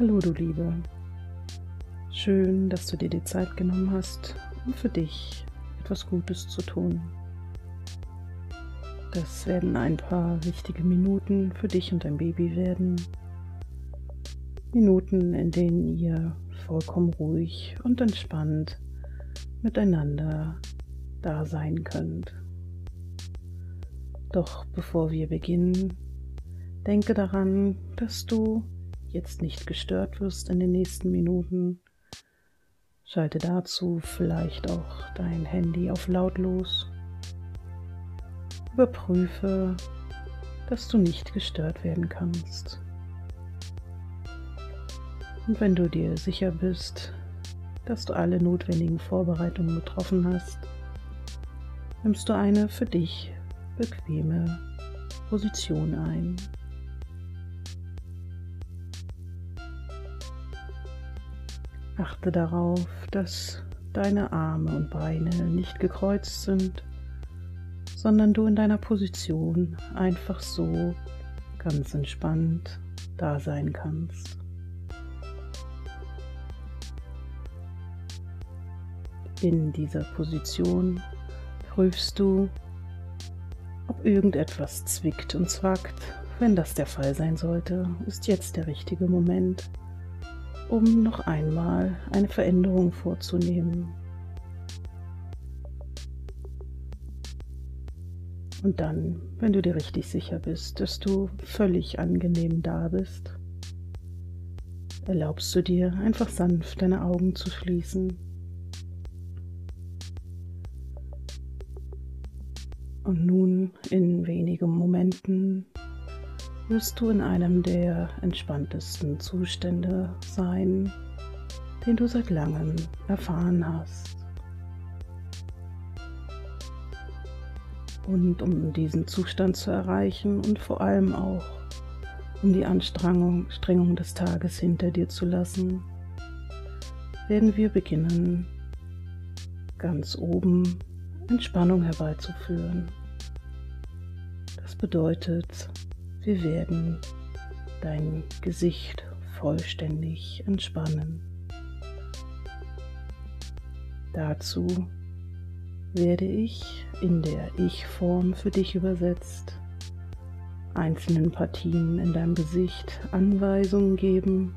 Hallo du Liebe. Schön, dass du dir die Zeit genommen hast, um für dich etwas Gutes zu tun. Das werden ein paar wichtige Minuten für dich und dein Baby werden. Minuten, in denen ihr vollkommen ruhig und entspannt miteinander da sein könnt. Doch bevor wir beginnen, denke daran, dass du jetzt nicht gestört wirst in den nächsten Minuten. Schalte dazu vielleicht auch dein Handy auf lautlos. Überprüfe, dass du nicht gestört werden kannst. Und wenn du dir sicher bist, dass du alle notwendigen Vorbereitungen getroffen hast, nimmst du eine für dich bequeme Position ein. Achte darauf, dass deine Arme und Beine nicht gekreuzt sind, sondern du in deiner Position einfach so ganz entspannt da sein kannst. In dieser Position prüfst du, ob irgendetwas zwickt und zwackt. Wenn das der Fall sein sollte, ist jetzt der richtige Moment, um noch einmal eine Veränderung vorzunehmen. Und dann, wenn du dir richtig sicher bist, dass du völlig angenehm da bist, erlaubst du dir einfach sanft deine Augen zu schließen. Und nun in wenigen Momenten wirst du in einem der entspanntesten Zustände sein, den du seit langem erfahren hast. Und um diesen Zustand zu erreichen und vor allem auch um die Anstrengung, des Tages hinter dir zu lassen, werden wir beginnen, ganz oben Entspannung herbeizuführen. Das bedeutet, wir werden dein Gesicht vollständig entspannen. Dazu werde ich in der Ich-Form für dich übersetzt einzelnen Partien in deinem Gesicht Anweisungen geben,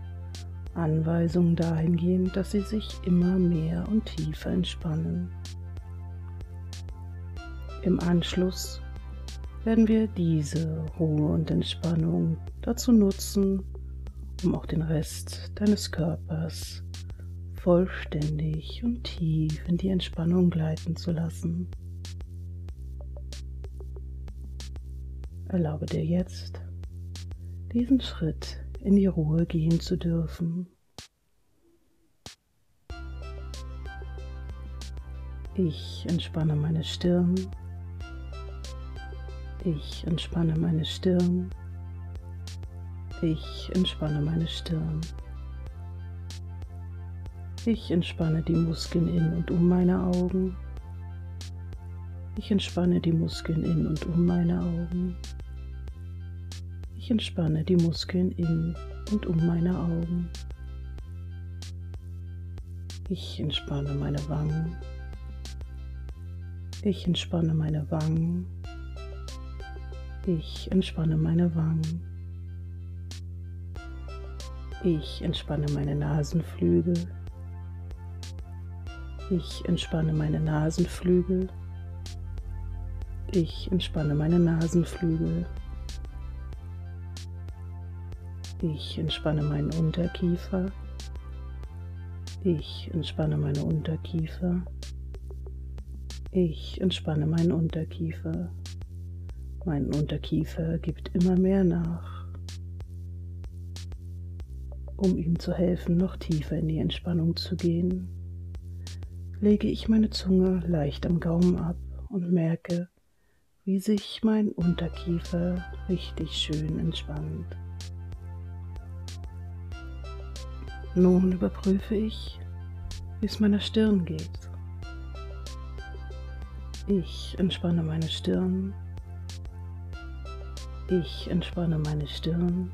Anweisungen dahingehend, dass sie sich immer mehr und tiefer entspannen. Im Anschluss werden wir diese Ruhe und Entspannung dazu nutzen, um auch den Rest deines Körpers vollständig und tief in die Entspannung gleiten zu lassen. Erlaube dir jetzt, diesen Schritt in die Ruhe gehen zu dürfen. Ich entspanne meine Stirn ich entspanne meine Stirn. Ich entspanne meine Stirn. Ich entspanne die Muskeln in und um meine Augen. Ich entspanne die Muskeln in und um meine Augen. Ich entspanne die Muskeln in und um meine Augen. Ich entspanne meine Wangen. Ich entspanne meine Wangen. Ich entspanne meine Wangen. Ich entspanne meine Nasenflügel. Ich entspanne meine Nasenflügel. Ich entspanne meine Nasenflügel. Ich entspanne meinen Unterkiefer. Ich entspanne meine Unterkiefer. Ich entspanne meinen Unterkiefer. Mein Unterkiefer gibt immer mehr nach, um ihm zu helfen, noch tiefer in die Entspannung zu gehen. Lege ich meine Zunge leicht am Gaumen ab und merke, wie sich mein Unterkiefer richtig schön entspannt. Nun überprüfe ich, wie es meiner Stirn geht. Ich entspanne meine Stirn ich entspanne meine Stirn.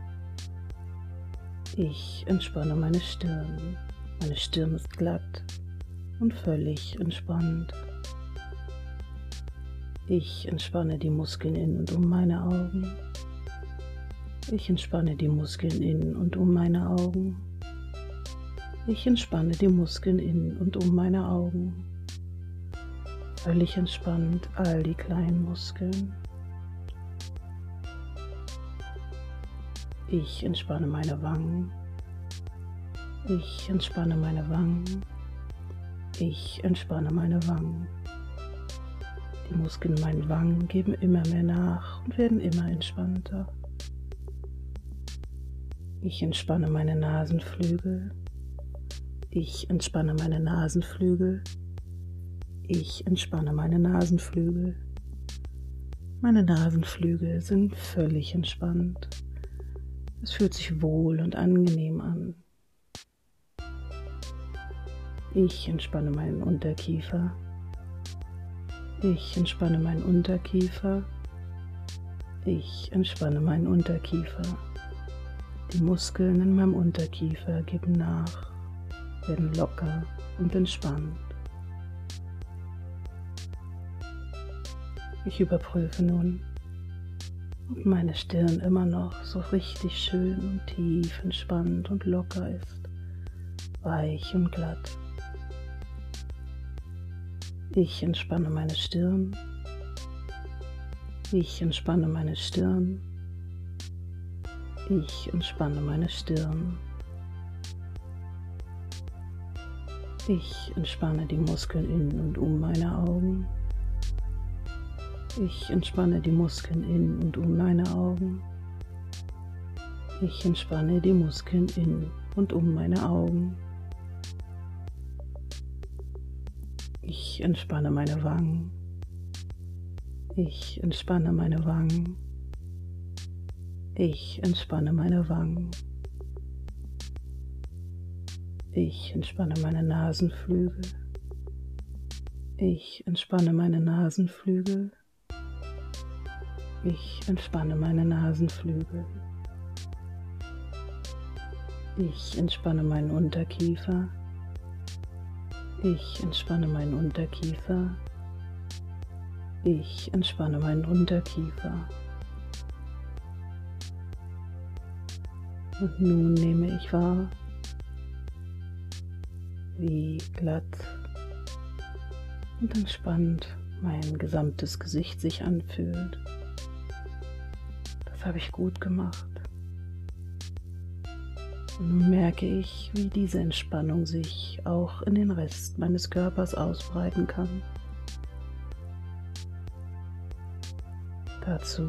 Ich entspanne meine Stirn. Meine Stirn ist glatt und völlig entspannt. Ich entspanne die Muskeln in und um meine Augen. Ich entspanne die Muskeln in und um meine Augen. Ich entspanne die Muskeln in und um meine Augen. Völlig entspannt all die kleinen Muskeln. Ich entspanne meine Wangen. Ich entspanne meine Wangen. Ich entspanne meine Wangen. Die Muskeln in meinen Wangen geben immer mehr nach und werden immer entspannter. Ich entspanne meine Nasenflügel. Ich entspanne meine Nasenflügel. Ich entspanne meine Nasenflügel. Meine Nasenflügel sind völlig entspannt. Es fühlt sich wohl und angenehm an. Ich entspanne meinen Unterkiefer. Ich entspanne meinen Unterkiefer. Ich entspanne meinen Unterkiefer. Die Muskeln in meinem Unterkiefer geben nach, werden locker und entspannt. Ich überprüfe nun, ob meine Stirn immer noch so richtig schön und tief entspannt und locker ist, weich und glatt. Ich entspanne meine Stirn. Ich entspanne meine Stirn. Ich entspanne meine Stirn. Ich entspanne die Muskeln in und um meine Augen. Ich entspanne die Muskeln in und um meine Augen. Ich entspanne die Muskeln in und um meine Augen. Ich entspanne meine Wangen. Ich entspanne meine Wangen. Ich entspanne meine Wangen. Ich entspanne meine Nasenflügel. Ich entspanne meine Nasenflügel. Ich entspanne meine Nasenflügel. Ich entspanne meinen Unterkiefer. Ich entspanne meinen Unterkiefer. Ich entspanne meinen Unterkiefer. Und nun nehme ich wahr, wie glatt und entspannt mein gesamtes Gesicht sich anfühlt. Das habe ich gut gemacht. Nun merke ich, wie diese Entspannung sich auch in den Rest meines Körpers ausbreiten kann. Dazu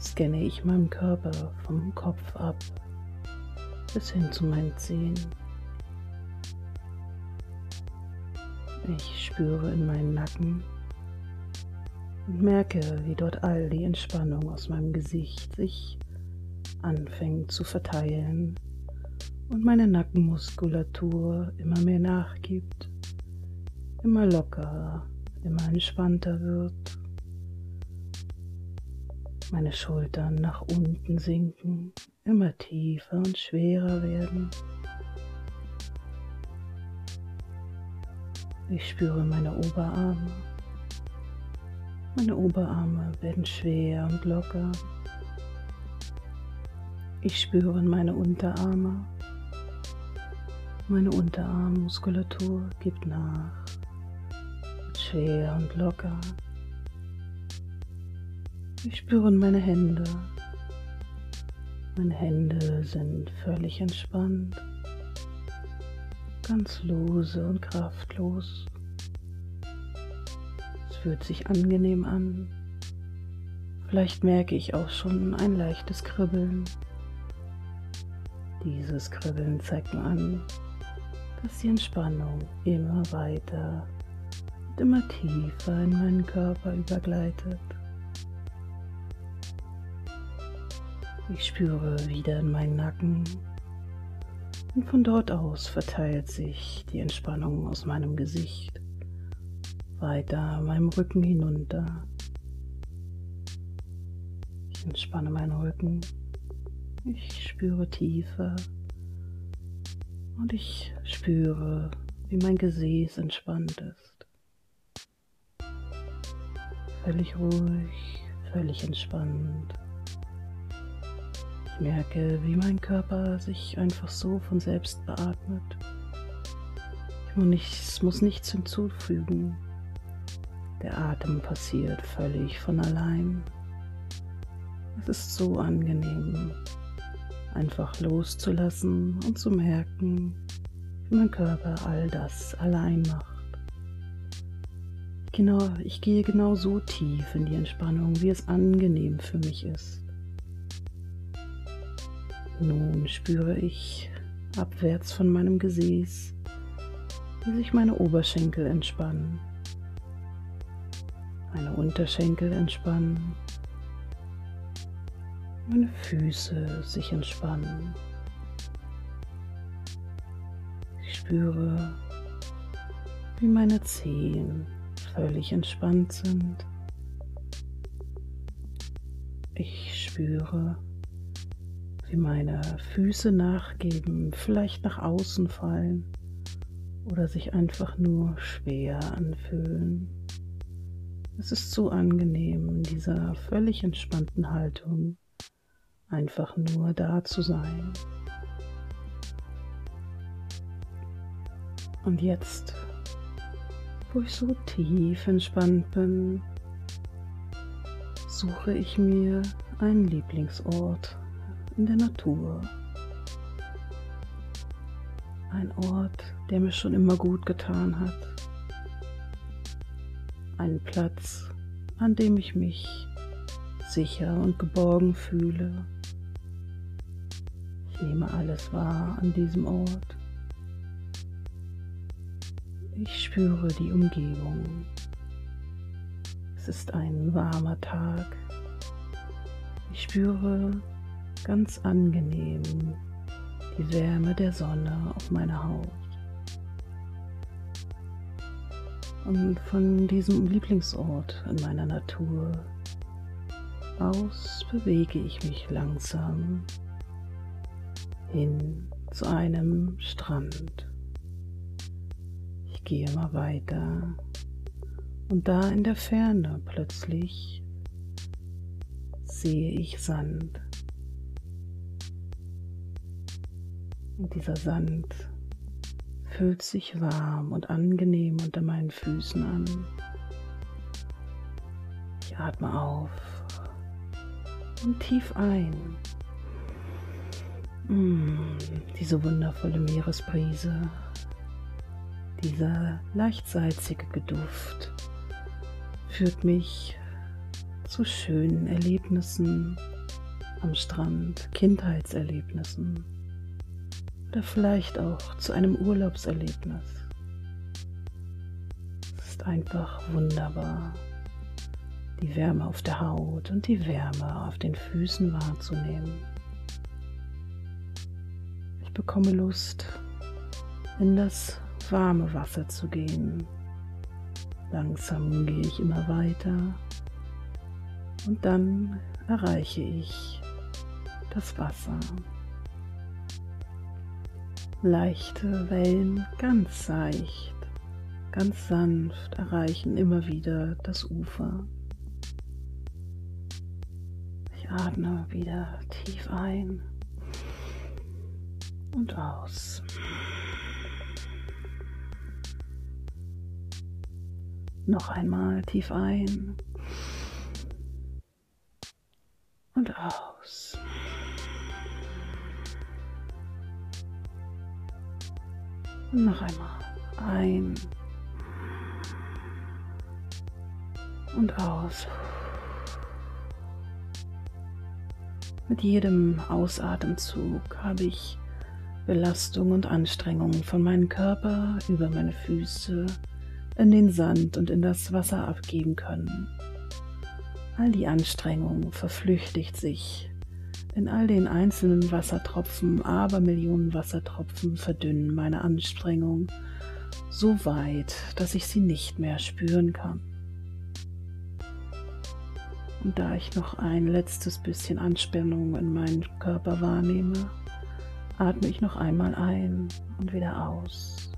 scanne ich meinen Körper vom Kopf ab bis hin zu meinen Zehen. Ich spüre in meinen Nacken und merke, wie dort all die Entspannung aus meinem Gesicht sich anfängt zu verteilen und meine Nackenmuskulatur immer mehr nachgibt, immer lockerer, immer entspannter wird meine Schultern nach unten sinken, immer tiefer und schwerer werden. Ich spüre meine Oberarme. Meine Oberarme werden schwer und locker. Ich spüre meine Unterarme. Meine Unterarmmuskulatur gibt nach. Schwer und locker. Ich spüre meine Hände. Meine Hände sind völlig entspannt, ganz lose und kraftlos. Fühlt sich angenehm an. Vielleicht merke ich auch schon ein leichtes Kribbeln. Dieses Kribbeln zeigt mir an, dass die Entspannung immer weiter und immer tiefer in meinen Körper übergleitet. Ich spüre wieder in meinen Nacken und von dort aus verteilt sich die Entspannung aus meinem Gesicht weiter meinem Rücken hinunter. Ich entspanne meinen Rücken Ich spüre Tiefe und ich spüre, wie mein Gesäß entspannt ist. Völlig ruhig, völlig entspannt. Ich merke, wie mein Körper sich einfach so von selbst beatmet. Ich muss nichts hinzufügen. Der Atem passiert völlig von allein. Es ist so angenehm, einfach loszulassen und zu merken, wie mein Körper all das allein macht. Genau, ich gehe genau so tief in die Entspannung, wie es angenehm für mich ist. Nun spüre ich abwärts von meinem Gesäß, wie sich meine Oberschenkel entspannen, meine Unterschenkel entspannen meine Füße sich entspannen. Ich spüre, wie meine Zehen völlig entspannt sind. Ich spüre, wie meine Füße nachgeben, vielleicht nach außen fallen oder sich einfach nur schwer anfühlen. Es ist so angenehm in dieser völlig entspannten Haltung einfach nur da zu sein. Und jetzt, wo ich so tief entspannt bin, suche ich mir einen Lieblingsort in der Natur. Ein Ort, der mir schon immer gut getan hat. Ein Platz, an dem ich mich sicher und geborgen fühle. Ich nehme alles wahr an diesem Ort. Ich spüre die Umgebung. Es ist ein warmer Tag. Ich spüre ganz angenehm die Wärme der Sonne auf meiner Haut. Und von diesem Lieblingsort in meiner Natur aus bewege ich mich langsam hin zu einem Strand. Ich gehe mal weiter und da in der Ferne plötzlich sehe ich Sand. Und dieser Sand fühlt sich warm und angenehm unter meinen Füßen an. Ich atme auf und tief ein. Mm, diese wundervolle Meeresbrise, dieser leicht salzige Geduft führt mich zu schönen Erlebnissen am Strand, Kindheitserlebnissen oder vielleicht auch zu einem Urlaubserlebnis. Es ist einfach wunderbar, die Wärme auf der Haut und die Wärme auf den Füßen wahrzunehmen bekomme Lust, in das warme Wasser zu gehen. Langsam gehe ich immer weiter und dann erreiche ich das Wasser. Leichte Wellen, ganz seicht, ganz sanft erreichen immer wieder das Ufer. Ich atme wieder tief ein und aus. Noch einmal tief ein und aus. Noch einmal ein und aus. Mit jedem Ausatemzug habe ich Belastung und Anstrengung von meinem Körper über meine Füße in den Sand und in das Wasser abgeben können. All die Anstrengung verflüchtigt sich in all den einzelnen Wassertropfen, aber Millionen Wassertropfen verdünnen meine Anstrengung so weit, dass ich sie nicht mehr spüren kann. Und da ich noch ein letztes bisschen Anspannung in meinen Körper wahrnehme, atme ich noch einmal ein und wieder aus.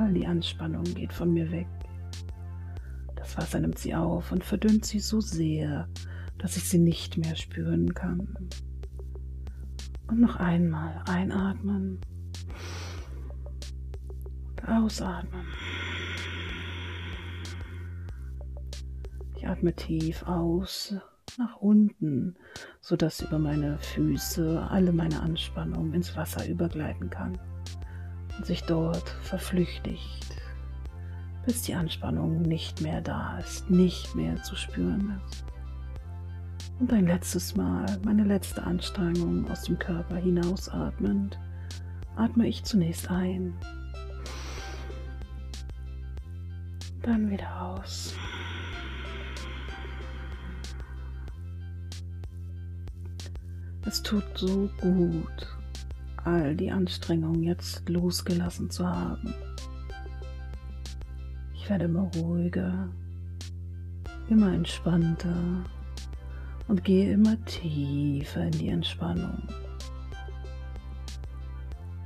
All die Anspannung geht von mir weg. Das Wasser nimmt sie auf und verdünnt sie so sehr, dass ich sie nicht mehr spüren kann. Und noch einmal einatmen und ausatmen. Ich atme tief aus nach unten, sodass über meine Füße alle meine Anspannung ins Wasser übergleiten kann und sich dort verflüchtigt, bis die Anspannung nicht mehr da ist, nicht mehr zu spüren ist. Und ein letztes Mal, meine letzte Anstrengung aus dem Körper hinausatmend, atme ich zunächst ein, dann wieder aus. Es tut so gut, all die Anstrengung jetzt losgelassen zu haben. Ich werde immer ruhiger, immer entspannter und gehe immer tiefer in die Entspannung.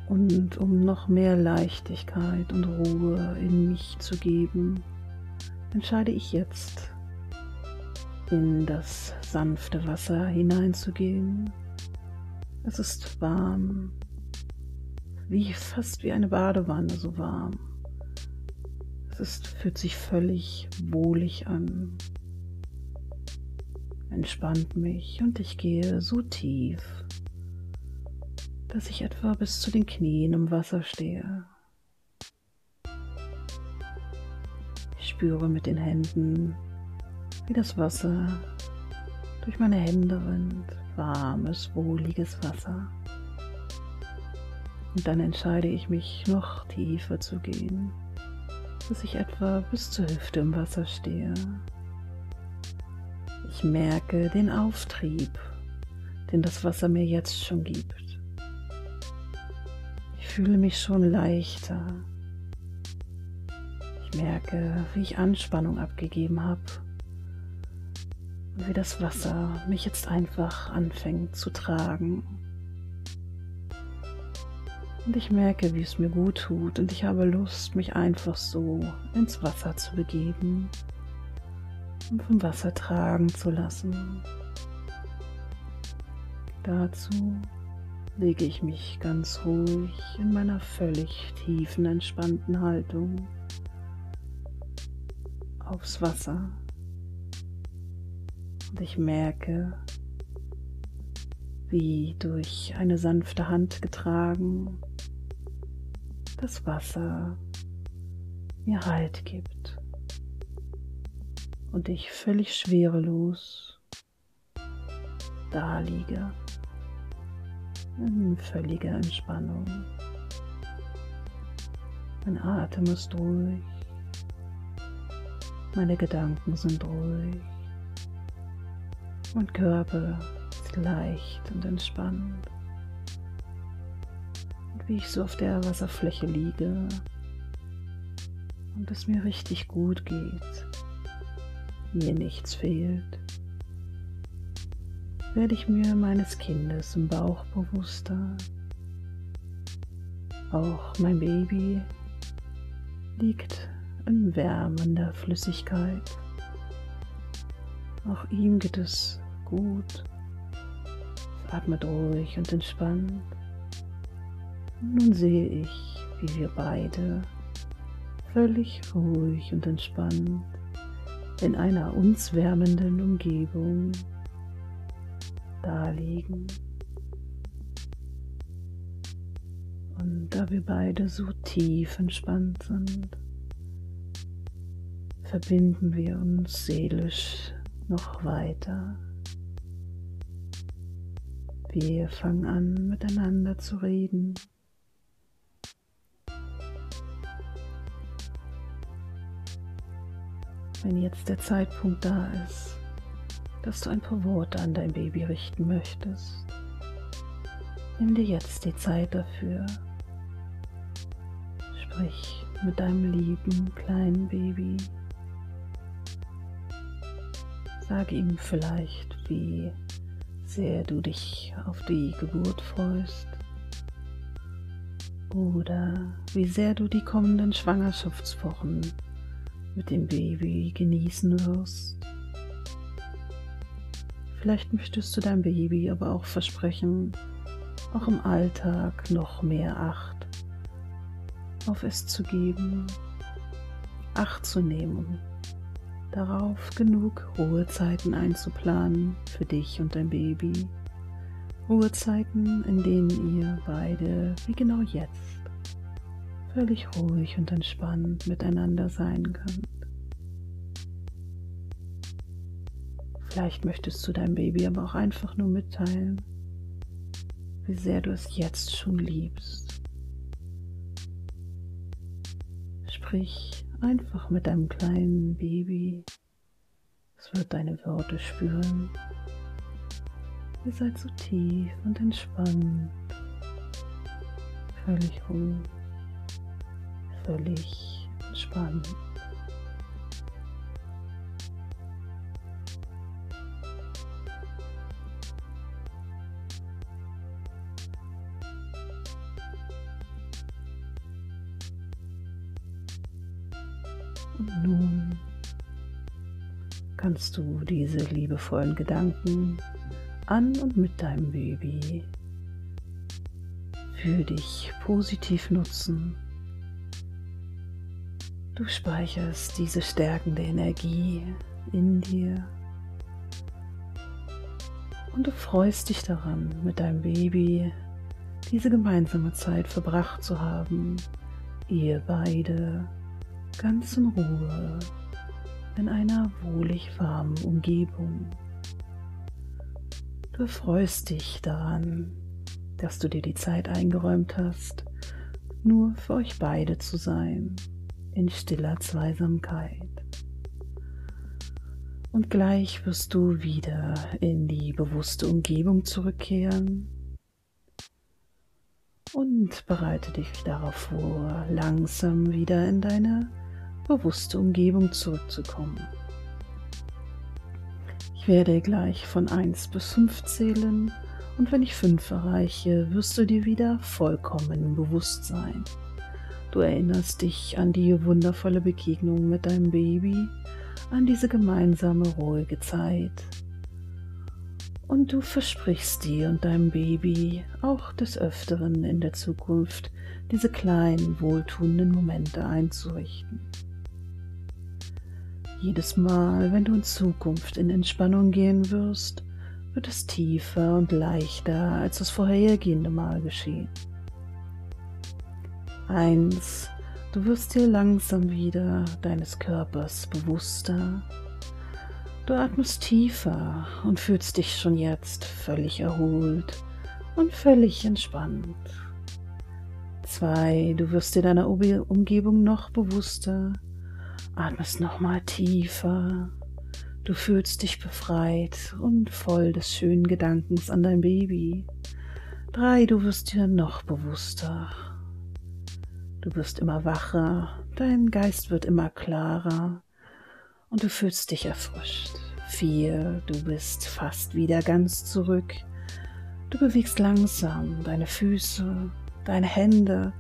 Und um noch mehr Leichtigkeit und Ruhe in mich zu geben, entscheide ich jetzt, in das sanfte Wasser hineinzugehen es ist warm, wie fast wie eine Badewanne so warm. Es ist, fühlt sich völlig wohlig an, entspannt mich und ich gehe so tief, dass ich etwa bis zu den Knien im Wasser stehe. Ich spüre mit den Händen, wie das Wasser durch meine Hände rinnt warmes, wohliges Wasser. Und dann entscheide ich mich, noch tiefer zu gehen, bis ich etwa bis zur Hüfte im Wasser stehe. Ich merke den Auftrieb, den das Wasser mir jetzt schon gibt. Ich fühle mich schon leichter. Ich merke, wie ich Anspannung abgegeben habe wie das Wasser mich jetzt einfach anfängt zu tragen. Und ich merke, wie es mir gut tut und ich habe Lust, mich einfach so ins Wasser zu begeben und vom Wasser tragen zu lassen. Dazu lege ich mich ganz ruhig in meiner völlig tiefen, entspannten Haltung aufs Wasser. Und ich merke, wie durch eine sanfte Hand getragen das Wasser mir Halt gibt und ich völlig schwerelos da liege in völliger Entspannung. Mein Atem ist ruhig, meine Gedanken sind ruhig. Mein Körper ist leicht und entspannt. Und wie ich so auf der Wasserfläche liege und es mir richtig gut geht, mir nichts fehlt, werde ich mir meines Kindes im Bauch bewusster. Auch mein Baby liegt in wärmender Flüssigkeit. Auch ihm geht es gut. atmet ruhig und entspannt. Nun sehe ich, wie wir beide völlig ruhig und entspannt in einer uns wärmenden Umgebung da liegen. Und da wir beide so tief entspannt sind, verbinden wir uns seelisch noch weiter. Wir fangen an miteinander zu reden. Wenn jetzt der Zeitpunkt da ist, dass du ein paar Worte an dein Baby richten möchtest, nimm dir jetzt die Zeit dafür. Sprich mit deinem lieben kleinen Baby. Sag ihm vielleicht, wie sehr du dich auf die Geburt freust oder wie sehr du die kommenden Schwangerschaftswochen mit dem Baby genießen wirst. Vielleicht möchtest du deinem Baby aber auch versprechen, auch im Alltag noch mehr Acht auf es zu geben, Acht zu nehmen, darauf genug Ruhezeiten einzuplanen für dich und dein Baby. Ruhezeiten, in denen ihr beide, wie genau jetzt, völlig ruhig und entspannt miteinander sein könnt. Vielleicht möchtest du deinem Baby aber auch einfach nur mitteilen, wie sehr du es jetzt schon liebst. Sprich einfach mit deinem kleinen Baby. Es wird deine Worte spüren. Ihr seid so tief und entspannt, völlig ruhig, völlig entspannt. Und nun kannst du diese liebevollen Gedanken an und mit deinem Baby für dich positiv nutzen. Du speicherst diese stärkende Energie in dir. Und du freust dich daran, mit deinem Baby diese gemeinsame Zeit verbracht zu haben, ihr beide ganz in Ruhe in einer wohlig warmen Umgebung. Du freust dich daran, dass du dir die Zeit eingeräumt hast, nur für euch beide zu sein, in stiller Zweisamkeit. Und gleich wirst du wieder in die bewusste Umgebung zurückkehren und bereite dich darauf vor, langsam wieder in deine bewusste Umgebung zurückzukommen. Ich werde gleich von 1 bis 5 zählen und wenn ich 5 erreiche, wirst du dir wieder vollkommen bewusst sein. Du erinnerst dich an die wundervolle Begegnung mit deinem Baby, an diese gemeinsame ruhige Zeit. Und du versprichst dir und deinem Baby auch des Öfteren in der Zukunft diese kleinen wohltuenden Momente einzurichten. Jedes Mal, wenn du in Zukunft in Entspannung gehen wirst, wird es tiefer und leichter als das vorhergehende Mal geschehen. Eins, du wirst dir langsam wieder deines Körpers bewusster. Du atmest tiefer und fühlst dich schon jetzt völlig erholt und völlig entspannt. Zwei, du wirst dir deiner Umgebung noch bewusster Atmest nochmal tiefer. Du fühlst dich befreit und voll des schönen Gedankens an dein Baby. Drei, du wirst dir noch bewusster. Du wirst immer wacher, dein Geist wird immer klarer und du fühlst dich erfrischt. Vier, du bist fast wieder ganz zurück. Du bewegst langsam deine Füße, deine Hände,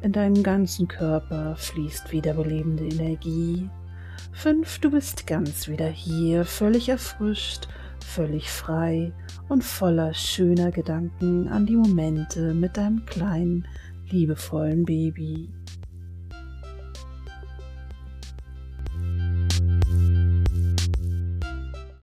in deinen ganzen Körper fließt wiederbelebende Energie. Fünf, du bist ganz wieder hier, völlig erfrischt, völlig frei und voller schöner Gedanken an die Momente mit deinem kleinen, liebevollen Baby.